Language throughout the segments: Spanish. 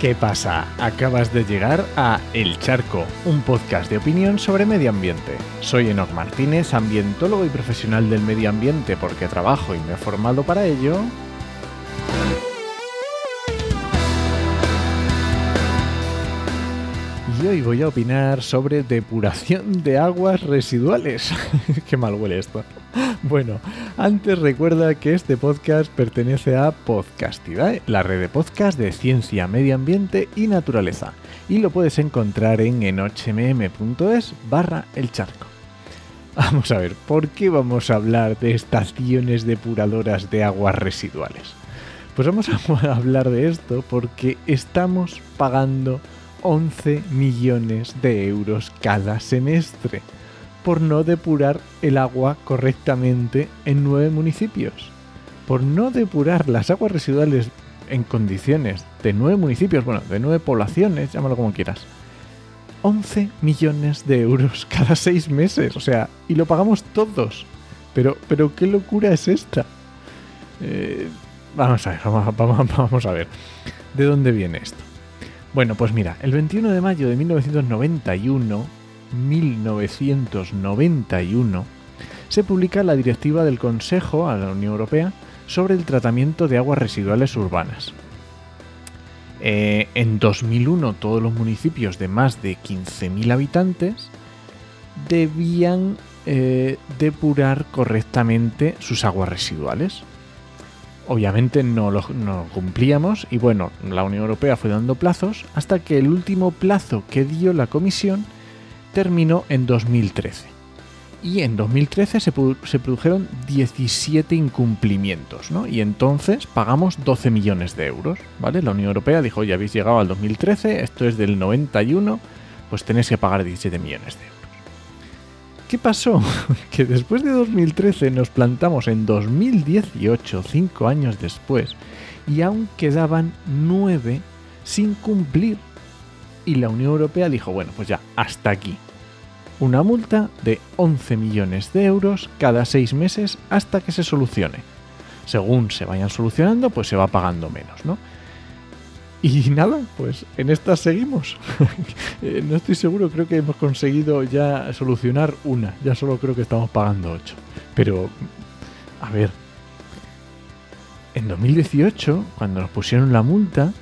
¿Qué pasa? Acabas de llegar a El Charco, un podcast de opinión sobre medio ambiente. Soy Enoc Martínez, ambientólogo y profesional del medio ambiente porque trabajo y me he formado para ello. Y hoy voy a opinar sobre depuración de aguas residuales. Qué mal huele esto. Bueno, antes recuerda que este podcast pertenece a Podcastidae, la red de podcast de ciencia, medio ambiente y naturaleza. Y lo puedes encontrar en enochmm.es barra el charco. Vamos a ver, ¿por qué vamos a hablar de estaciones depuradoras de aguas residuales? Pues vamos a hablar de esto porque estamos pagando 11 millones de euros cada semestre por no depurar el agua correctamente en nueve municipios. Por no depurar las aguas residuales en condiciones de nueve municipios, bueno, de nueve poblaciones, llámalo como quieras. 11 millones de euros cada seis meses, o sea, y lo pagamos todos. Pero, pero qué locura es esta. Eh, vamos a ver, vamos, vamos a ver. ¿De dónde viene esto? Bueno, pues mira, el 21 de mayo de 1991, 1991, se publica la directiva del Consejo a la Unión Europea sobre el tratamiento de aguas residuales urbanas. Eh, en 2001 todos los municipios de más de 15.000 habitantes debían eh, depurar correctamente sus aguas residuales obviamente no lo, cumplíamos y bueno, la Unión Europea fue dando plazos hasta que el último plazo que dio la Comisión terminó en 2013. Y en 2013 se, produjeron 17 incumplimientos, ¿no? Y entonces pagamos 12 millones de euros, ¿vale? La Unión Europea dijo, ya habéis llegado al 2013, esto es del 91, pues tenéis que pagar 17 millones de euros. ¿Qué pasó? que después de 2013 nos plantamos en 2018, cinco años después, y aún quedaban nueve sin cumplir. Y la Unión Europea dijo, bueno, pues ya, hasta aquí. Una multa de 11 millones de euros cada seis meses hasta que se solucione. Según se vayan solucionando, pues se va pagando menos, ¿no? Y nada, pues en estas seguimos. Eh, no estoy seguro, creo que hemos conseguido ya solucionar una. Ya solo creo que estamos pagando ocho. Pero, a ver, en 2018, cuando nos pusieron la multa,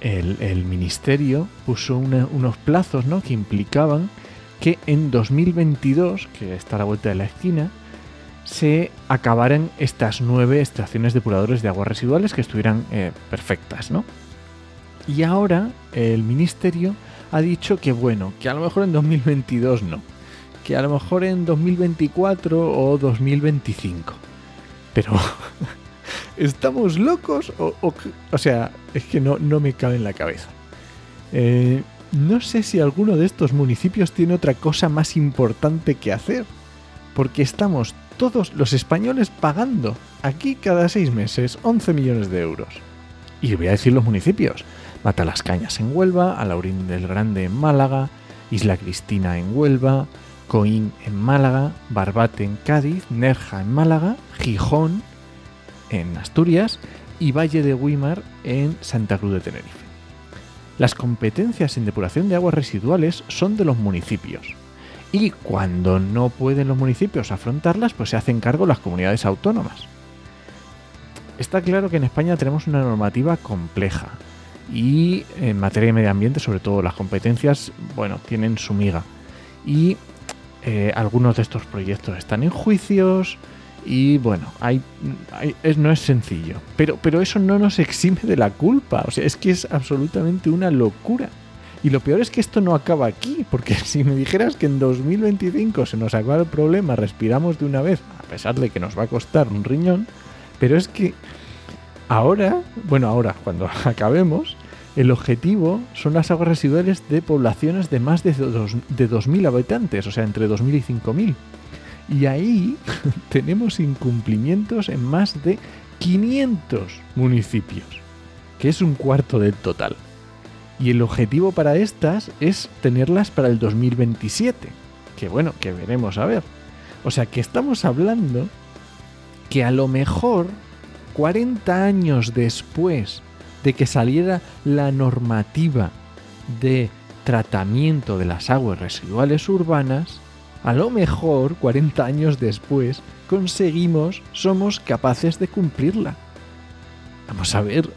el, ministerio puso unos plazos ¿no? que implicaban que en 2022, que está a la vuelta de la esquina, se acabaran estas nueve estaciones depuradores de aguas residuales que estuvieran eh, perfectas, ¿no? Y ahora el ministerio ha dicho que bueno, que a lo mejor en 2022 no, que a lo mejor en 2024 o 2025. Pero, ¿estamos locos? O, o, sea, es que no, no me cabe en la cabeza. Eh, no sé si alguno de estos municipios tiene otra cosa más importante que hacer, porque estamos todos los españoles pagando aquí cada seis meses 11 millones de euros. Y voy a decir los municipios. Mata las Cañas en Huelva, Alaurín del Grande en Málaga, Isla Cristina en Huelva, Coín en Málaga, Barbate en Cádiz, Nerja en Málaga, Gijón en Asturias y Valle de Guimar en Santa Cruz de Tenerife. Las competencias en depuración de aguas residuales son de los municipios. Y cuando no pueden los municipios afrontarlas, pues se hacen cargo las comunidades autónomas. Está claro que en España tenemos una normativa compleja, y en materia de medio ambiente, sobre todo las competencias, bueno, tienen su miga. Y eh, algunos de estos proyectos están en juicios y bueno, hay, no es sencillo. Pero, pero eso no nos exime de la culpa. O sea, es que es absolutamente una locura. Y lo peor es que esto no acaba aquí, porque si me dijeras que en 2025 se nos acaba el problema, respiramos de una vez, a pesar de que nos va a costar un riñón, pero es que Ahora, bueno, ahora, cuando acabemos, el objetivo son las aguas residuales de poblaciones de más de 2.000 habitantes, o sea, entre 2.000 y 5.000. Y ahí tenemos incumplimientos en más de 500 municipios, que es un cuarto del total. Y el objetivo para estas es tenerlas para el 2027, que bueno, que veremos a ver. O sea, que estamos hablando que a lo mejor 40 años después de que saliera la normativa de tratamiento de las aguas residuales urbanas, a lo mejor 40 años después conseguimos, somos capaces de cumplirla. Vamos a ver,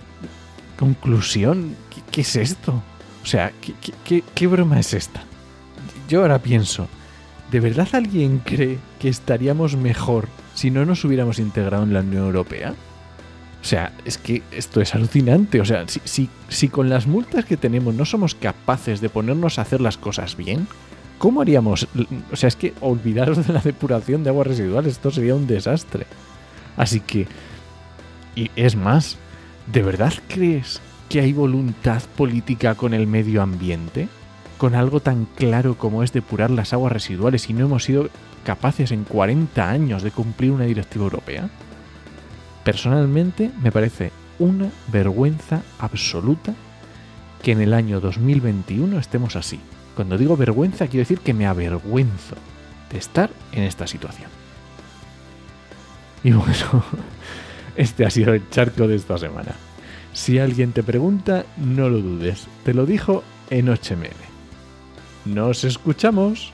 conclusión, ¿qué, es esto? O sea, ¿qué, broma es esta? Yo ahora pienso, ¿de verdad alguien cree que estaríamos mejor si no nos hubiéramos integrado en la Unión Europea? O sea, es que esto es alucinante. O sea, si, si, con las multas que tenemos no somos capaces de ponernos a hacer las cosas bien, ¿cómo haríamos? O sea, es que olvidaros de la depuración de aguas residuales, esto sería un desastre. Así que, y es más, ¿de verdad crees que hay voluntad política con el medio ambiente? Con algo tan claro como es depurar las aguas residuales y no hemos sido capaces en 40 años de cumplir una directiva europea? Personalmente me parece una vergüenza absoluta que en el año 2021 estemos así. Cuando digo vergüenza quiero decir que me avergüenzo de estar en esta situación. Y bueno, este ha sido el charco de esta semana. Si alguien te pregunta, no lo dudes. Te lo dijo en 8 Nos escuchamos.